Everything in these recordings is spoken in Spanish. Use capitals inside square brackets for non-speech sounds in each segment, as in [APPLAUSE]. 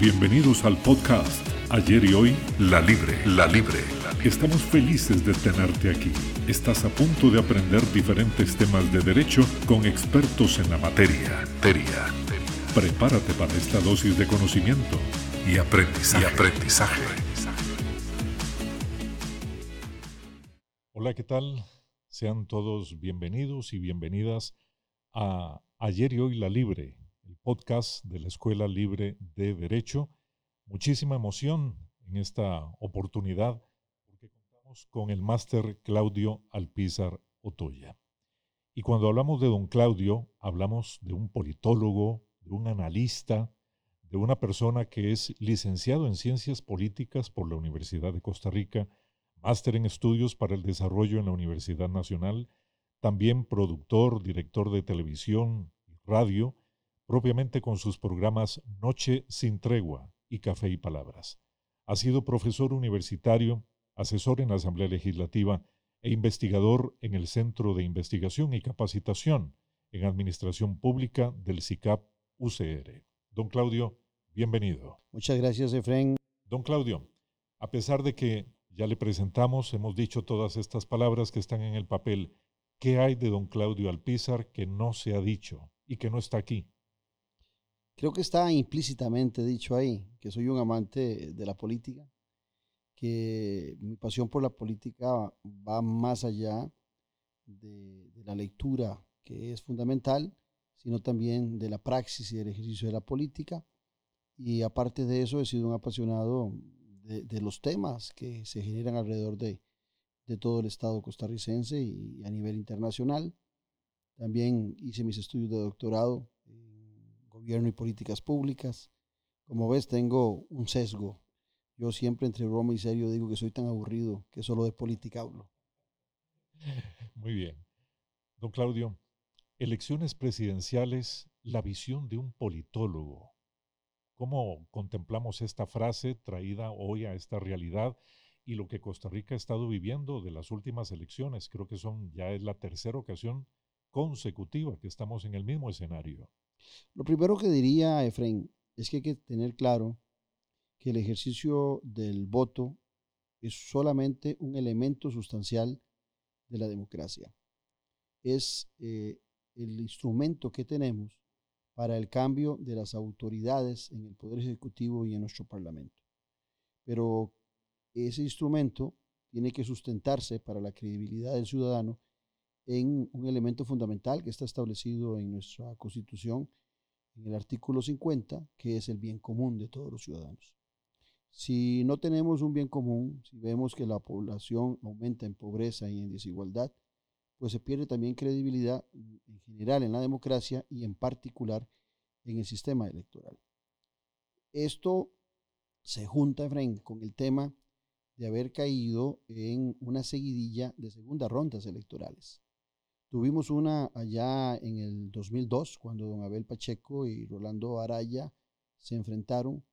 Bienvenidos al podcast Ayer y Hoy, La Libre, La Libre. Estamos felices de tenerte aquí. Estás a punto de aprender diferentes temas de derecho con expertos en la materia. Teria. Prepárate para esta dosis de conocimiento y aprendizaje. Y aprendizaje. Hola, ¿qué tal? Sean todos bienvenidos y bienvenidas a Ayer y Hoy La Libre, podcast de la Escuela Libre de Derecho. Muchísima emoción en esta oportunidad porque contamos con el máster Claudio Alpizar Otoya. Y cuando hablamos de don Claudio, hablamos de un politólogo, de un analista, de una persona que es licenciado en Ciencias Políticas por la Universidad de Costa Rica, máster en Estudios para el Desarrollo en la Universidad Nacional, también productor, director de televisión y radio, propiamente con sus programas Noche sin Tregua y Café y Palabras. Ha sido profesor universitario, asesor en la Asamblea Legislativa e investigador en el Centro de Investigación y Capacitación en Administración Pública del CICAP UCR. Don Claudio, bienvenido. Muchas gracias, Efren. Don Claudio, a pesar de que ya le presentamos, hemos dicho todas estas palabras que están en el papel, ¿qué hay de don Claudio Alpizar que no se ha dicho y que no está aquí? Creo que está implícitamente dicho ahí que soy un amante de la política, que mi pasión por la política va más allá de, la lectura, que es fundamental, sino también de la praxis y del ejercicio de la política. Y aparte de eso, he sido un apasionado de, los temas que se generan alrededor de, de todo el Estado costarricense y a nivel internacional. También hice mis estudios de doctorado gobierno y políticas públicas. Como ves, tengo un sesgo. Yo siempre entre broma y serio digo que soy tan aburrido que solo de política hablo. Muy bien. Don Claudio, elecciones presidenciales, la visión de un politólogo. ¿Cómo contemplamos esta frase traída hoy a esta realidad y lo que Costa Rica ha estado viviendo de las últimas elecciones? Creo que son ya es la tercera ocasión consecutiva que estamos en el mismo escenario. Lo primero que diría, Efraín, es que hay que tener claro que el ejercicio del voto es solamente un elemento sustancial de la democracia. Es eh, el instrumento que tenemos para el cambio de las autoridades en el Poder Ejecutivo y en nuestro Parlamento. Pero ese instrumento tiene que sustentarse para la credibilidad del ciudadano en un elemento fundamental que está establecido en nuestra Constitución, en el artículo 50, que es el bien común de todos los ciudadanos. Si no tenemos un bien común, si vemos que la población aumenta en pobreza y en desigualdad, pues se pierde también credibilidad en general en la democracia y en particular en el sistema electoral. Esto se junta, Efraín, con el tema de haber caído en una seguidilla de segundas rondas electorales. Tuvimos una allá en el 2002, cuando don Abel Pacheco y Rolando Araya se enfrentaron,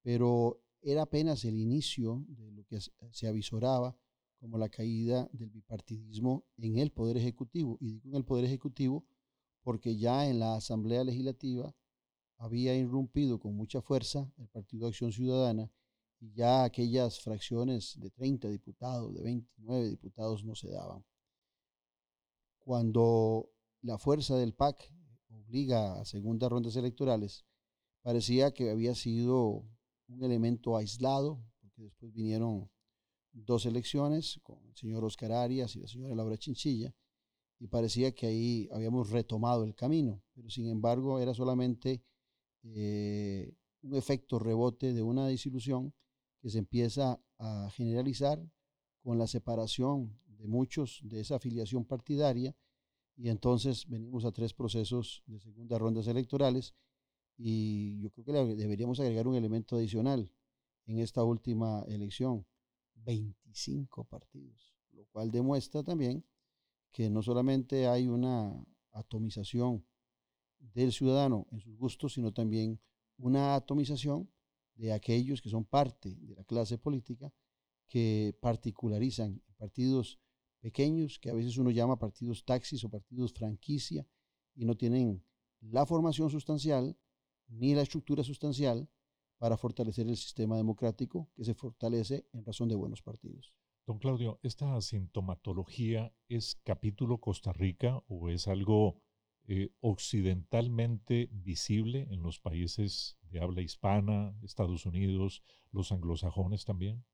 pero era apenas el inicio de lo que se avisoraba como la caída del bipartidismo en el Poder Ejecutivo. Y digo en el Poder Ejecutivo porque ya en la Asamblea Legislativa había irrumpido con mucha fuerza el Partido Acción Ciudadana y ya aquellas fracciones de 30 diputados, de 29 diputados no se daban cuando la fuerza del PAC obliga a segundas rondas electorales, parecía que había sido un elemento aislado, porque después vinieron dos elecciones con el señor Oscar Arias y la señora Laura Chinchilla, y parecía que ahí habíamos retomado el camino, pero sin embargo era solamente eh, un efecto rebote de una disilusión que se empieza a generalizar con la separación de muchos de esa afiliación partidaria y entonces venimos a tres procesos de segunda rondas electorales y yo creo que deberíamos agregar un elemento adicional en esta última elección, 25 partidos, lo cual demuestra también que no solamente hay una atomización del ciudadano en sus gustos, sino también una atomización de aquellos que son parte de la clase política que particularizan partidos pequeños, que a veces uno llama partidos taxis o partidos franquicia, y no tienen la formación sustancial ni la estructura sustancial para fortalecer el sistema democrático que se fortalece en razón de buenos partidos. Don Claudio, ¿esta sintomatología es capítulo Costa Rica o es algo eh, occidentalmente visible en los países de habla hispana, Estados Unidos, los anglosajones también?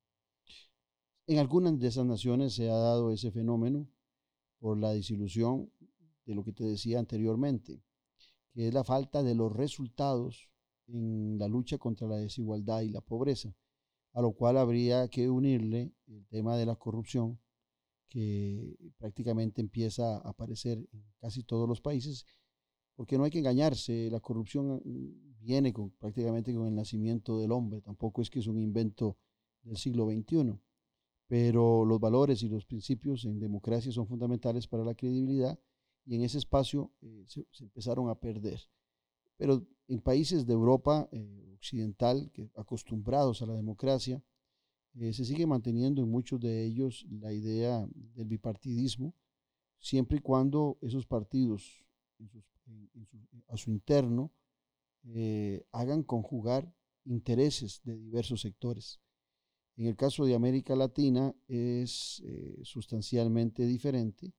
En algunas de esas naciones se ha dado ese fenómeno por la disilusión de lo que te decía anteriormente, que es la falta de los resultados en la lucha contra la desigualdad y la pobreza, a lo cual habría que unirle el tema de la corrupción, que prácticamente empieza a aparecer en casi todos los países, porque no hay que engañarse, la corrupción viene con, prácticamente con el nacimiento del hombre, tampoco es que es un invento del siglo XXI, pero los valores y los principios en democracia son fundamentales para la credibilidad y en ese espacio eh, se, empezaron a perder. Pero en países de Europa eh, occidental, que acostumbrados a la democracia, eh, se sigue manteniendo en muchos de ellos la idea del bipartidismo, siempre y cuando esos partidos a su interno hagan conjugar intereses de diversos sectores. En el caso de América Latina es sustancialmente diferente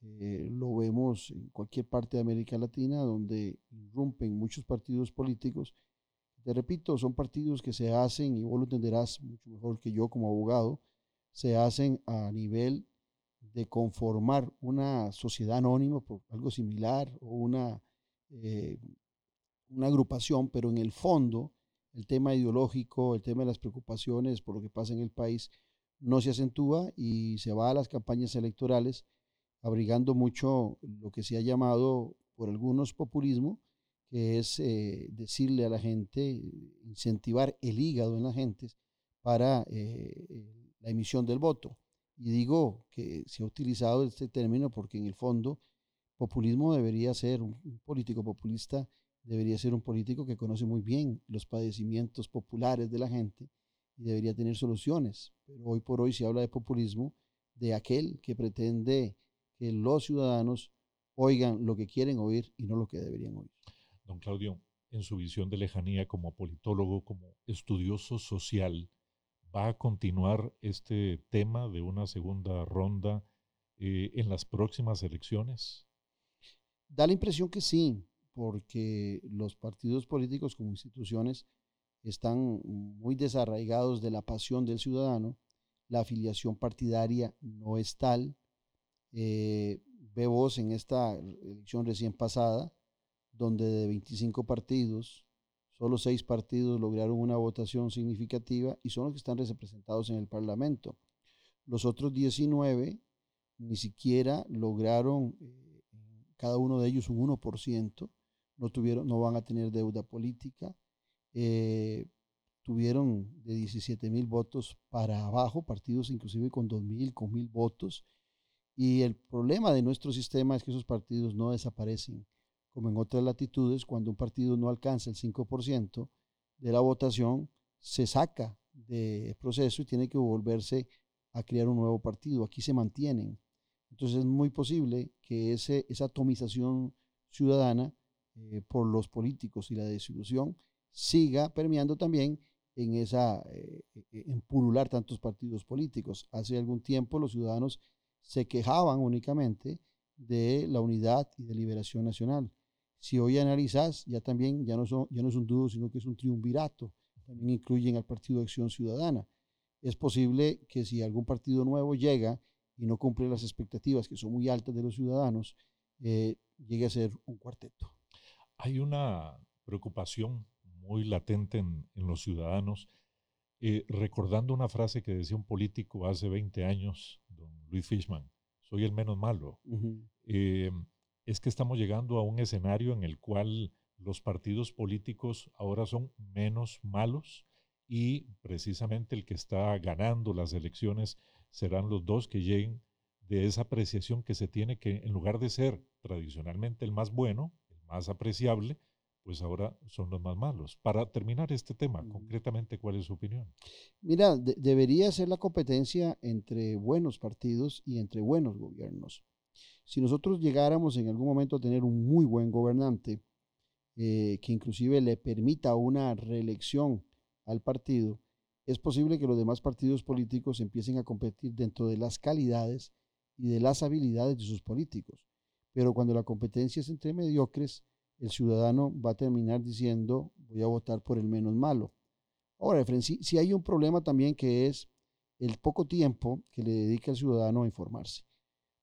eh, lo vemos en cualquier parte de América Latina donde irrumpen muchos partidos políticos. Te repito, son partidos que se hacen, y vos lo entenderás mucho mejor que yo como abogado, se hacen a nivel de conformar una sociedad anónima por algo similar o una, eh, una agrupación, pero en el fondo el tema ideológico, el tema de las preocupaciones por lo que pasa en el país no se acentúa y se va a las campañas electorales abrigando mucho lo que se ha llamado por algunos populismo, que es eh, decirle a la gente, incentivar el hígado en la gente para eh, la emisión del voto. Y digo que se ha utilizado este término porque en el fondo populismo debería ser, un, un político populista debería ser un político que conoce muy bien los padecimientos populares de la gente y debería tener soluciones. Pero hoy por hoy se habla de populismo de aquel que pretende que los ciudadanos oigan lo que quieren oír y no lo que deberían oír. Don Claudio, en su visión de lejanía como politólogo, como estudioso social, ¿va a continuar este tema de una segunda ronda eh, en las próximas elecciones? Da la impresión que sí, porque los partidos políticos como instituciones están muy desarraigados de la pasión del ciudadano, la afiliación partidaria no es tal, eh, ve vos en esta elección recién pasada, donde de 25 partidos, solo 6 partidos lograron una votación significativa y son los que están representados en el Parlamento. Los otros 19 ni siquiera lograron, eh, cada uno de ellos un 1%, no, tuvieron, no van a tener deuda política, eh, tuvieron de 17 mil votos para abajo, partidos inclusive con 2 mil, con mil votos, y el problema de nuestro sistema es que esos partidos no desaparecen, como en otras latitudes, cuando un partido no alcanza el 5% de la votación, se saca del proceso y tiene que volverse a crear un nuevo partido. Aquí se mantienen. Entonces es muy posible que ese, esa atomización ciudadana eh, por los políticos y la desilusión siga permeando también en esa eh, en pulular tantos partidos políticos. Hace algún tiempo los ciudadanos se quejaban únicamente de la unidad y de liberación nacional. Si hoy analizas, ya también ya no, son, ya no es un dúo, sino que es un triunvirato. También incluyen al Partido de Acción Ciudadana. Es posible que si algún partido nuevo llega y no cumple las expectativas que son muy altas de los ciudadanos, eh, llegue a ser un cuarteto. Hay una preocupación muy latente en, los ciudadanos, eh, recordando una frase que decía un político hace 20 años, don Luis Fishman, soy el menos malo. Eh, es que estamos llegando a un escenario en el cual los partidos políticos ahora son menos malos y precisamente el que está ganando las elecciones serán los dos que lleguen de esa apreciación que se tiene que en lugar de ser tradicionalmente el más bueno, más apreciable, pues ahora son los más malos. Para terminar este tema, concretamente, ¿cuál es su opinión? Mira, debería ser la competencia entre buenos partidos y entre buenos gobiernos. Si nosotros llegáramos en algún momento a tener un muy buen gobernante, eh, que inclusive le permita una reelección al partido, es posible que los demás partidos políticos empiecen a competir dentro de las calidades y de las habilidades de sus políticos. Pero cuando la competencia es entre mediocres, el ciudadano va a terminar diciendo voy a votar por el menos malo. Ahora, si, si hay un problema también que es el poco tiempo que le dedica el ciudadano a informarse.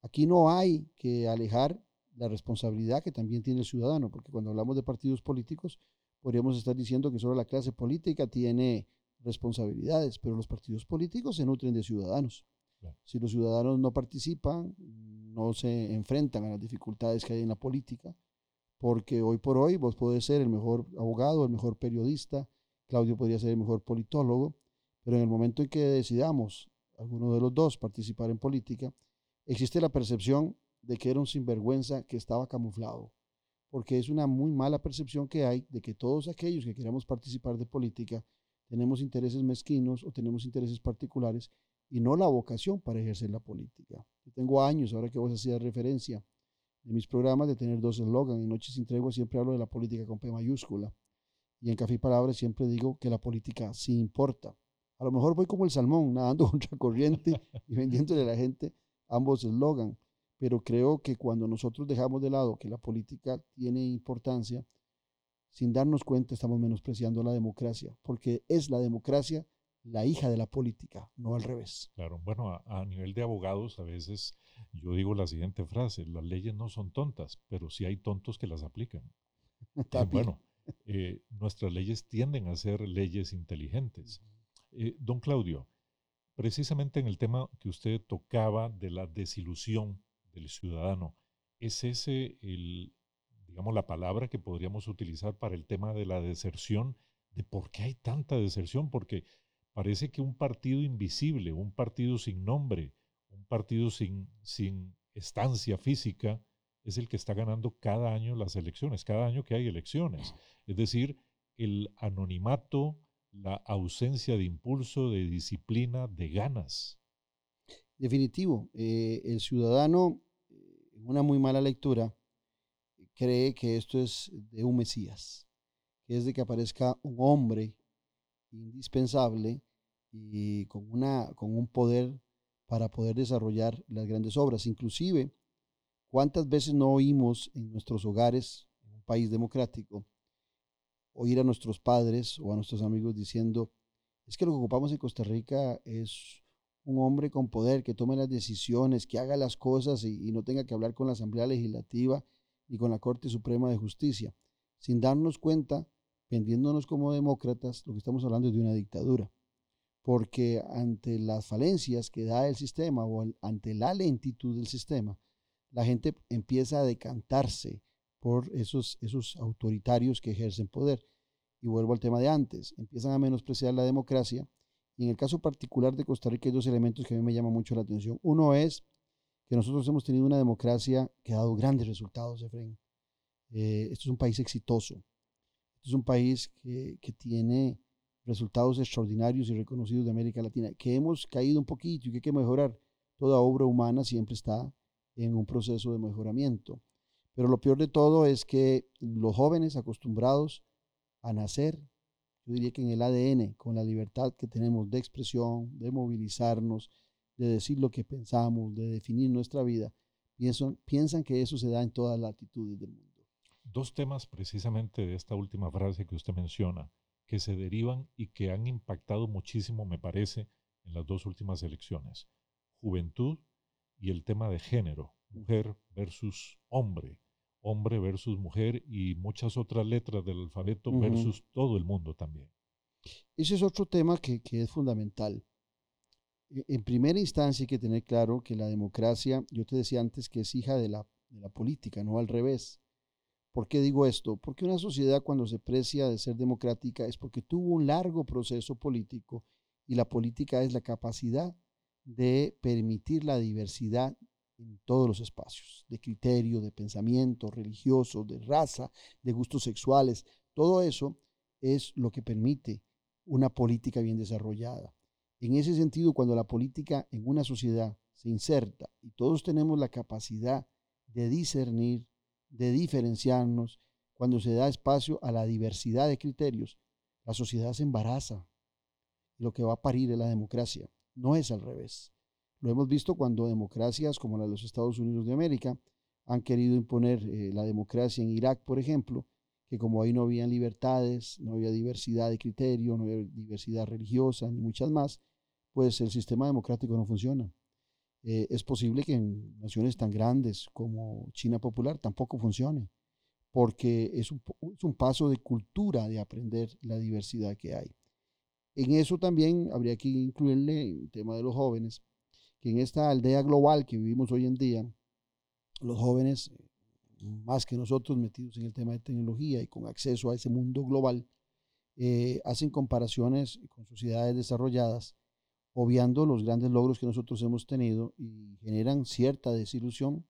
Aquí no hay que alejar la responsabilidad que también tiene el ciudadano, porque cuando hablamos de partidos políticos, podríamos estar diciendo que solo la clase política tiene responsabilidades, pero los partidos políticos se nutren de ciudadanos. Si los ciudadanos no participan, no se enfrentan a las dificultades que hay en la política, porque hoy por hoy vos podés ser el mejor abogado, el mejor periodista, Claudio podría ser el mejor politólogo, pero en el momento en que decidamos, alguno de los dos, participar en política, existe la percepción de que era un sinvergüenza que estaba camuflado, porque es una muy mala percepción que hay de que todos aquellos que queramos participar de política tenemos intereses mezquinos o tenemos intereses particulares y no la vocación para ejercer la política. Tengo años, ahora que vos hacías referencia de mis programas, de tener dos eslogans. En Noches sin Tregua siempre hablo de la política con P mayúscula. Y en Café y Palabras siempre digo que la política sí importa. A lo mejor voy como el salmón, nadando [LAUGHS] contra corriente y vendiéndole a la gente ambos eslogan. Pero creo que cuando nosotros dejamos de lado que la política tiene importancia, sin darnos cuenta estamos menospreciando la democracia, porque es la democracia la hija de la política, no al revés. Claro, bueno, a, nivel de abogados a veces yo digo la siguiente frase, las leyes no son tontas, pero sí hay tontos que las aplican. [LAUGHS] bueno, eh, nuestras leyes tienden a ser leyes inteligentes. Eh, don Claudio, precisamente en el tema que usted tocaba de la desilusión del ciudadano, ¿es ese el, digamos, la palabra que podríamos utilizar para el tema de la deserción? ¿De por qué hay tanta deserción? Porque parece que un partido invisible, un partido sin nombre, un partido sin, sin estancia física, es el que está ganando cada año las elecciones, cada año que hay elecciones. Es decir, el anonimato, la ausencia de impulso, de disciplina, de ganas. Definitivo. Eh, el ciudadano, en una muy mala lectura, cree que esto es de un Mesías, que es de que aparezca un hombre indispensable y con, una, con un poder para poder desarrollar las grandes obras. Inclusive, ¿cuántas veces no oímos en nuestros hogares, en un país democrático, oír a nuestros padres o a nuestros amigos diciendo, es que lo que ocupamos en Costa Rica es un hombre con poder que tome las decisiones, que haga las cosas y, no tenga que hablar con la Asamblea Legislativa ni con la Corte Suprema de Justicia, sin darnos cuenta, vendiéndonos como demócratas, lo que estamos hablando es de una dictadura. Porque ante las falencias que da el sistema o ante la lentitud del sistema, la gente empieza a decantarse por esos, esos autoritarios que ejercen poder. Y vuelvo al tema de antes, empiezan a menospreciar la democracia. Y en el caso particular de Costa Rica hay dos elementos que a mí me llaman mucho la atención. Uno es que nosotros hemos tenido una democracia que ha dado grandes resultados, Efraín. Eh, esto es un país exitoso. Es un país que, que tiene resultados extraordinarios y reconocidos de América Latina, que hemos caído un poquito y que hay que mejorar. Toda obra humana siempre está en un proceso de mejoramiento. Pero lo peor de todo es que los jóvenes acostumbrados a nacer, yo diría que en el ADN, con la libertad que tenemos de expresión, de movilizarnos, de decir lo que pensamos, de definir nuestra vida, piensan, piensan que eso se da en todas las latitudes del mundo. Dos temas precisamente de esta última frase que usted menciona, que se derivan y que han impactado muchísimo, me parece, en las dos últimas elecciones. Juventud y el tema de género, mujer versus hombre hombre versus mujer y muchas otras letras del alfabeto versus todo el mundo también. Ese es otro tema que, es fundamental. E, en primera instancia hay que tener claro que la democracia, yo te decía antes que es hija de la, de la política, no al revés. ¿Por qué digo esto? Porque una sociedad cuando se precia de ser democrática es porque tuvo un largo proceso político y la política es la capacidad de permitir la diversidad en todos los espacios, de criterio, de pensamiento religioso, de raza, de gustos sexuales. Todo eso es lo que permite una política bien desarrollada. En ese sentido, cuando la política en una sociedad se inserta y todos tenemos la capacidad de discernir, de diferenciarnos, cuando se da espacio a la diversidad de criterios, la sociedad se embaraza, lo que va a parir es la democracia. No es al revés. Lo hemos visto cuando democracias como la de los Estados Unidos de América han querido imponer eh, la democracia en Irak, por ejemplo, que como ahí no había libertades, no había diversidad de criterio, no había diversidad religiosa, ni muchas más, pues el sistema democrático no funciona. Eh, es posible que en naciones tan grandes como China Popular tampoco funcione, porque es un, paso de cultura de aprender la diversidad que hay. En eso también habría que incluirle el tema de los jóvenes, que en esta aldea global que vivimos hoy en día, los jóvenes, más que nosotros metidos en el tema de tecnología y con acceso a ese mundo global, eh, hacen comparaciones con sociedades desarrolladas, obviando los grandes logros que nosotros hemos tenido y generan cierta desilusión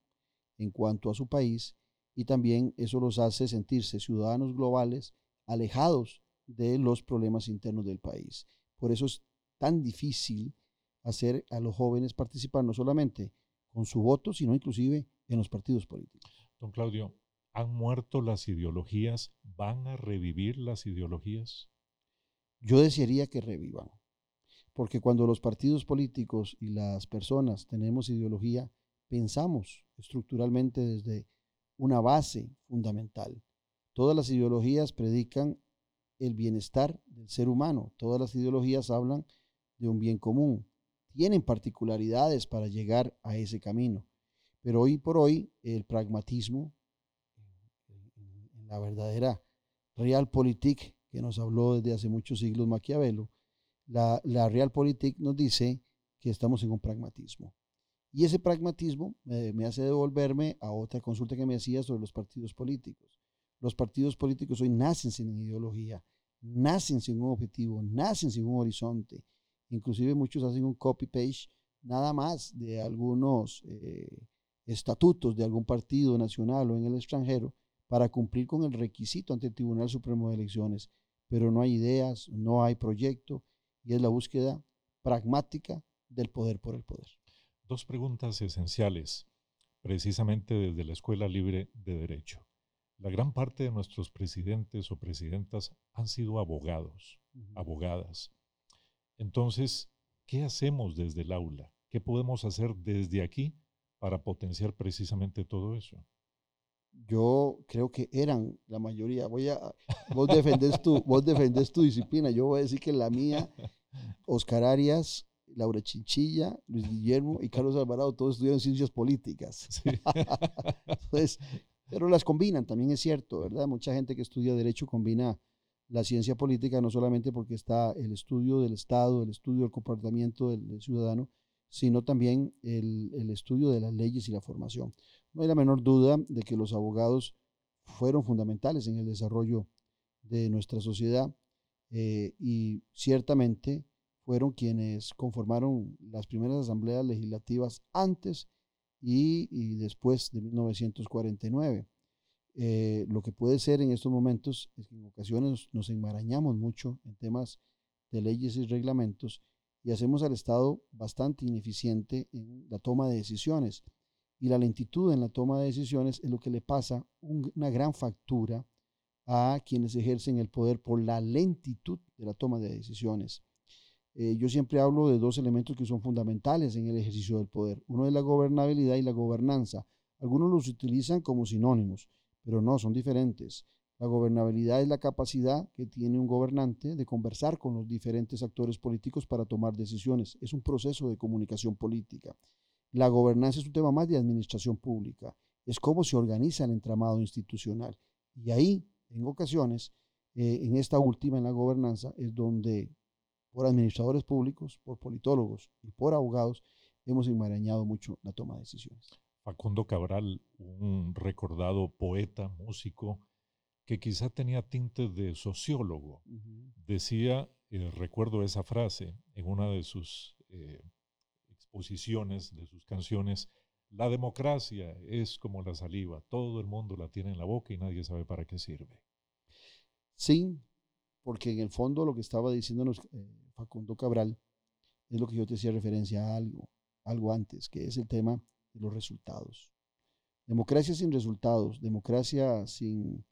en cuanto a su país y también eso los hace sentirse ciudadanos globales alejados de los problemas internos del país. Por eso es tan difícil hacer a los jóvenes participar no solamente con su voto, sino inclusive en los partidos políticos. Don Claudio, ¿han muerto las ideologías? ¿Van a revivir las ideologías? Yo desearía que revivan, porque cuando los partidos políticos y las personas tenemos ideología, pensamos estructuralmente desde una base fundamental. Todas las ideologías predican el bienestar del ser humano. Todas las ideologías hablan de un bien común. Tienen particularidades para llegar a ese camino. Pero hoy por hoy el pragmatismo, la verdadera realpolitik que nos habló desde hace muchos siglos Maquiavelo, la, la realpolitik nos dice que estamos en un pragmatismo. Y ese pragmatismo me hace devolverme a otra consulta que me hacía sobre los partidos políticos. Los partidos políticos hoy nacen sin ideología, nacen sin un objetivo, nacen sin un horizonte. Inclusive muchos hacen un copy-page nada más de algunos eh, estatutos de algún partido nacional o en el extranjero para cumplir con el requisito ante el Tribunal Supremo de Elecciones. Pero no hay ideas, no hay proyecto y es la búsqueda pragmática del poder por el poder. Dos preguntas esenciales, precisamente desde la Escuela Libre de Derecho. La gran parte de nuestros presidentes o presidentas han sido abogados, abogadas. Entonces, ¿qué hacemos desde el aula? ¿Qué podemos hacer desde aquí para potenciar precisamente todo eso? Yo creo que eran la mayoría. Voy a, vos defendés tu, vos defendés tu disciplina. Yo voy a decir que la mía, Oscar Arias, Laura Chinchilla, Luis Guillermo y Carlos Alvarado, todos estudiaron ciencias políticas. [LAUGHS] Entonces, pero las combinan, también es cierto, ¿verdad? Mucha gente que estudia derecho combina la ciencia política no solamente porque está el estudio del Estado, el estudio del comportamiento del, ciudadano, sino también el, estudio de las leyes y la formación. No hay la menor duda de que los abogados fueron fundamentales en el desarrollo de nuestra sociedad eh, y ciertamente fueron quienes conformaron las primeras asambleas legislativas antes y, después de 1949. Eh, lo que puede ser en estos momentos es que en ocasiones nos enmarañamos mucho en temas de leyes y reglamentos y hacemos al Estado bastante ineficiente en la toma de decisiones. Y la lentitud en la toma de decisiones es lo que le pasa una gran factura a quienes ejercen el poder por la lentitud de la toma de decisiones. Eh, yo siempre hablo de dos elementos que son fundamentales en el ejercicio del poder. Uno es la gobernabilidad y la gobernanza. Algunos los utilizan como sinónimos, pero no, son diferentes. La gobernabilidad es la capacidad que tiene un gobernante de conversar con los diferentes actores políticos para tomar decisiones. Es un proceso de comunicación política. La gobernanza es un tema más de administración pública. Es cómo se organiza el entramado institucional. Y ahí, en ocasiones, eh, en esta última, en la gobernanza, es donde por administradores públicos, por politólogos y por abogados, hemos enmarañado mucho la toma de decisiones. Facundo Cabral, un recordado poeta, músico, que quizá tenía tintes de sociólogo, decía, eh, recuerdo esa frase en una de sus eh, exposiciones, de sus canciones, la democracia es como la saliva, todo el mundo la tiene en la boca y nadie sabe para qué sirve. Sí, porque en el fondo lo que estaba diciéndonos eh, Facundo Cabral, es lo que yo te hacía referencia a algo, algo antes, que es el tema de los resultados. Democracia sin resultados, democracia sin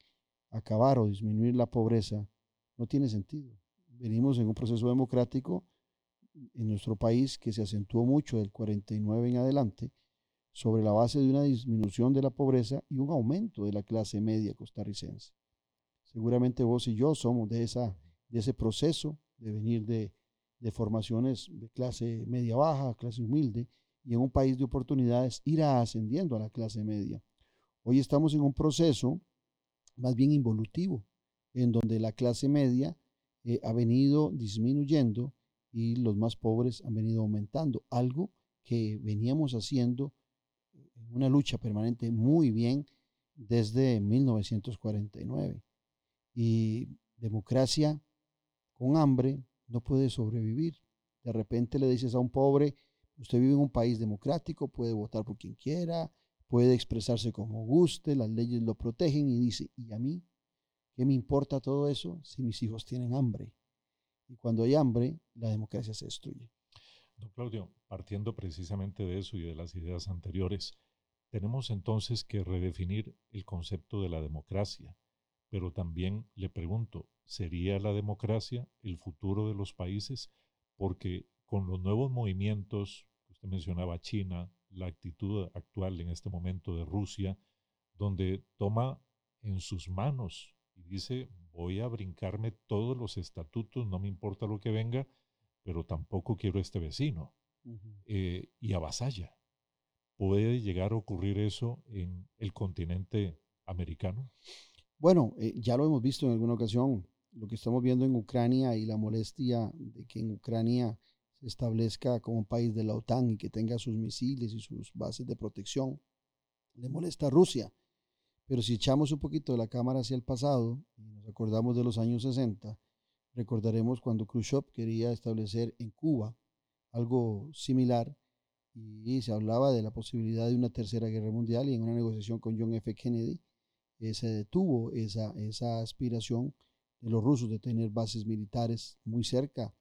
acabar o disminuir la pobreza, no tiene sentido. venimos en un proceso democrático en nuestro país que se acentuó mucho del 49 en adelante sobre la base de una disminución de la pobreza y un aumento de la clase media costarricense. Seguramente vos y yo somos de, esa, de ese proceso de venir de, de formaciones de clase media baja, clase humilde, y en un país de oportunidades ir ascendiendo a la clase media. Hoy estamos en un proceso más bien involutivo, en donde la clase media eh, ha venido disminuyendo y los más pobres han venido aumentando, algo que veníamos haciendo en una lucha permanente muy bien desde 1949. Y democracia con hambre no puede sobrevivir. De repente le dices a un pobre, usted vive en un país democrático, puede votar por quien quiera, puede expresarse como guste, las leyes lo protegen y dice, ¿y a mí? ¿Qué me importa todo eso si mis hijos tienen hambre? Y cuando hay hambre, la democracia se destruye. Don Claudio, partiendo precisamente de eso y de las ideas anteriores, tenemos entonces que redefinir el concepto de la democracia, pero también le pregunto, ¿sería la democracia el futuro de los países? Porque con los nuevos movimientos, usted mencionaba China, la actitud actual en este momento de Rusia, donde toma en sus manos y dice, voy a brincarme todos los estatutos, no me importa lo que venga, pero tampoco quiero este vecino. Eh, y avasalla. ¿Puede llegar a ocurrir eso en el continente americano? Bueno, eh, ya lo hemos visto en alguna ocasión, lo que estamos viendo en Ucrania y la molestia de que en Ucrania establezca como país de la OTAN y que tenga sus misiles y sus bases de protección. Le molesta a Rusia. Pero si echamos un poquito de la cámara hacia el pasado nos acordamos de los años 60, recordaremos cuando Khrushchev quería establecer en Cuba algo similar y se hablaba de la posibilidad de una tercera guerra mundial y en una negociación con John F. Kennedy eh, se detuvo esa, esa aspiración de los rusos de tener bases militares muy cerca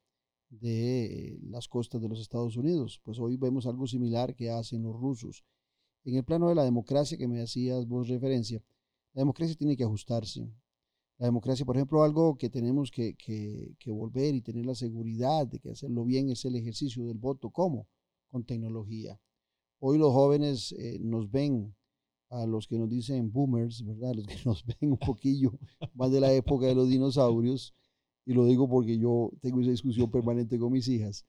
de las costas de los Estados Unidos. Pues hoy vemos algo similar que hacen los rusos. En el plano de la democracia que me hacías vos referencia, la democracia tiene que ajustarse. La democracia, por ejemplo, algo que tenemos que, que, volver y tener la seguridad de que hacerlo bien es el ejercicio del voto. ¿Cómo? Con tecnología. Hoy los jóvenes eh, nos ven a los que nos dicen boomers, ¿verdad? [LAUGHS] Los que nos ven un poquillo más de la época de los dinosaurios, y lo digo porque yo tengo esa discusión permanente con mis hijas,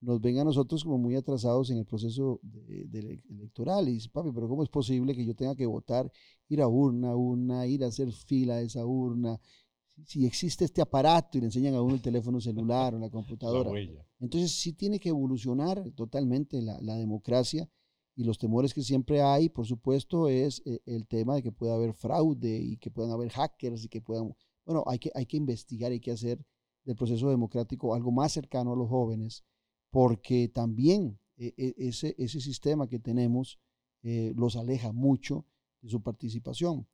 nos ven a nosotros como muy atrasados en el proceso de, electoral. Y dice, papi, pero ¿cómo es posible que yo tenga que votar, ir a urna, urna, ir a hacer fila a esa urna? Si, existe este aparato y le enseñan a uno el teléfono celular o la computadora. Entonces sí tiene que evolucionar totalmente la, la democracia y los temores que siempre hay, por supuesto, es eh, el tema de que pueda haber fraude y que puedan haber hackers y que puedan, bueno, hay que, hay que investigar, hay que hacer del proceso democrático algo más cercano a los jóvenes, porque también eh, eh, ese, ese sistema que tenemos los aleja mucho de su participación.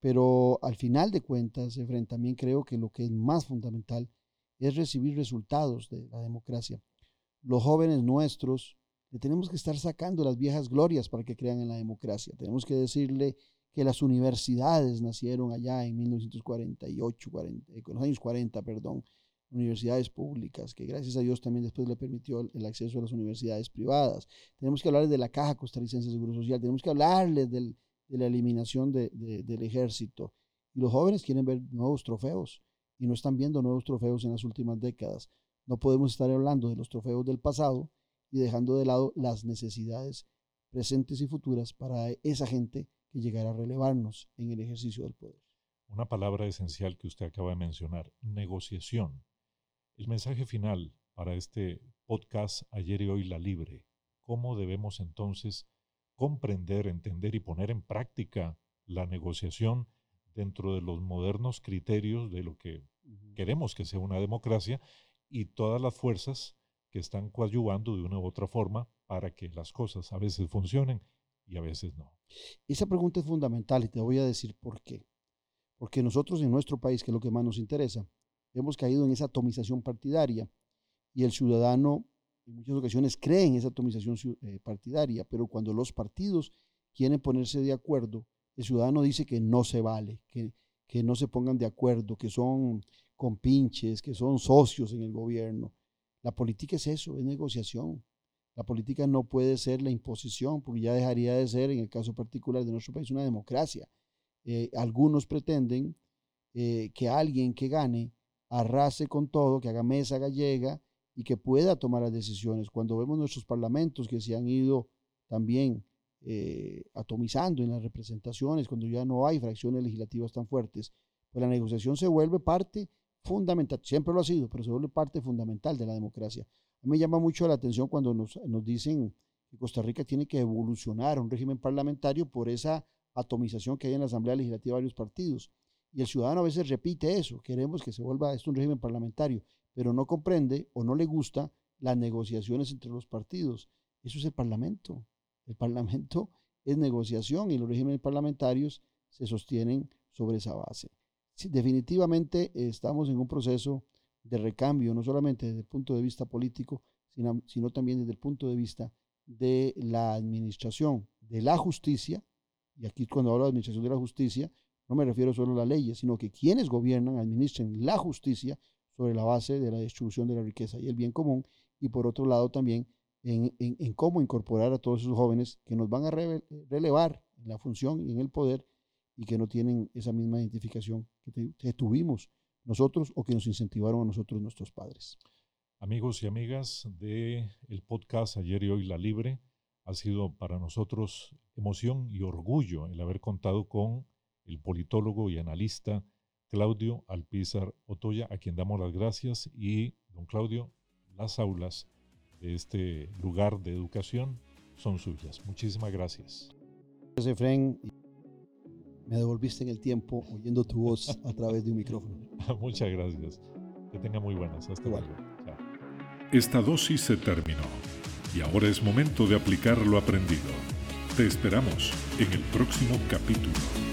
Pero al final de cuentas, Efren, también creo que lo que es más fundamental es recibir resultados de la democracia. Los jóvenes nuestros, le tenemos que estar sacando las viejas glorias para que crean en la democracia. Tenemos que decirle que las universidades nacieron allá en 1948, 40, en los años 40, perdón, universidades públicas, que gracias a Dios también después le permitió el acceso a las universidades privadas. Tenemos que hablarles de la Caja Costarricense de Seguro Social, tenemos que hablarles de la eliminación del ejército. Y los jóvenes quieren ver nuevos trofeos y no están viendo nuevos trofeos en las últimas décadas. No podemos estar hablando de los trofeos del pasado y dejando de lado las necesidades presentes y futuras para esa gente que llegará a relevarnos en el ejercicio del poder. Una palabra esencial que usted acaba de mencionar, negociación. El mensaje final para este podcast Ayer y Hoy La Libre. ¿Cómo debemos entonces comprender, entender y poner en práctica la negociación dentro de los modernos criterios de lo que queremos que sea una democracia y todas las fuerzas que están coadyuvando de una u otra forma para que las cosas a veces funcionen y a veces no. Esa pregunta es fundamental y te voy a decir por qué. Porque nosotros en nuestro país, que es lo que más nos interesa, hemos caído en esa atomización partidaria y el ciudadano en muchas ocasiones cree en esa atomización eh, partidaria, pero cuando los partidos quieren ponerse de acuerdo, el ciudadano dice que no se vale, que, que no se pongan de acuerdo, que son compinches, que son socios en el gobierno. La política es eso, es negociación. La política no puede ser la imposición, porque ya dejaría de ser, en el caso particular de nuestro país, una democracia. Eh, algunos pretenden eh, que alguien que gane arrase con todo, que haga mesa gallega y que pueda tomar las decisiones. Cuando vemos nuestros parlamentos que se han ido también eh, atomizando en las representaciones, cuando ya no hay fracciones legislativas tan fuertes, pues la negociación se vuelve parte fundamental, siempre lo ha sido, pero se vuelve parte fundamental de la democracia. A me llama mucho la atención cuando nos, dicen que Costa Rica tiene que evolucionar a un régimen parlamentario por esa atomización que hay en la Asamblea Legislativa de varios partidos. Y el ciudadano a veces repite eso, queremos que se vuelva esto un régimen parlamentario, pero no comprende o no le gusta las negociaciones entre los partidos. Eso es el Parlamento. El Parlamento [LAUGHS] es negociación y los regímenes parlamentarios se sostienen sobre esa base. definitivamente estamos en un proceso de recambio, no solamente desde el punto de vista político, sino, sino también desde el punto de vista de la administración de la justicia, y aquí cuando hablo de administración de la justicia, no me refiero solo a las leyes, sino que quienes gobiernan administren la justicia sobre la base de la distribución de la riqueza y el bien común, y por otro lado también en, en, cómo incorporar a todos esos jóvenes que nos van a relevar en la función y en el poder y que no tienen esa misma identificación que, tuvimos nosotros o que nos incentivaron a nosotros nuestros padres. Amigos y amigas de el podcast Ayer y Hoy La Libre, ha sido para nosotros emoción y orgullo el haber contado con el politólogo y analista Claudio Alpizar Otoya, a quien damos las gracias. Y, don Claudio, las aulas de este lugar de educación son suyas. Muchísimas gracias. Gracias, Efren. Me devolviste en el tiempo oyendo tu voz [LAUGHS] a través de un micrófono. Muchas gracias. Que tenga muy buenas. Hasta luego. Esta dosis se terminó y ahora es momento de aplicar lo aprendido. Te esperamos en el próximo capítulo.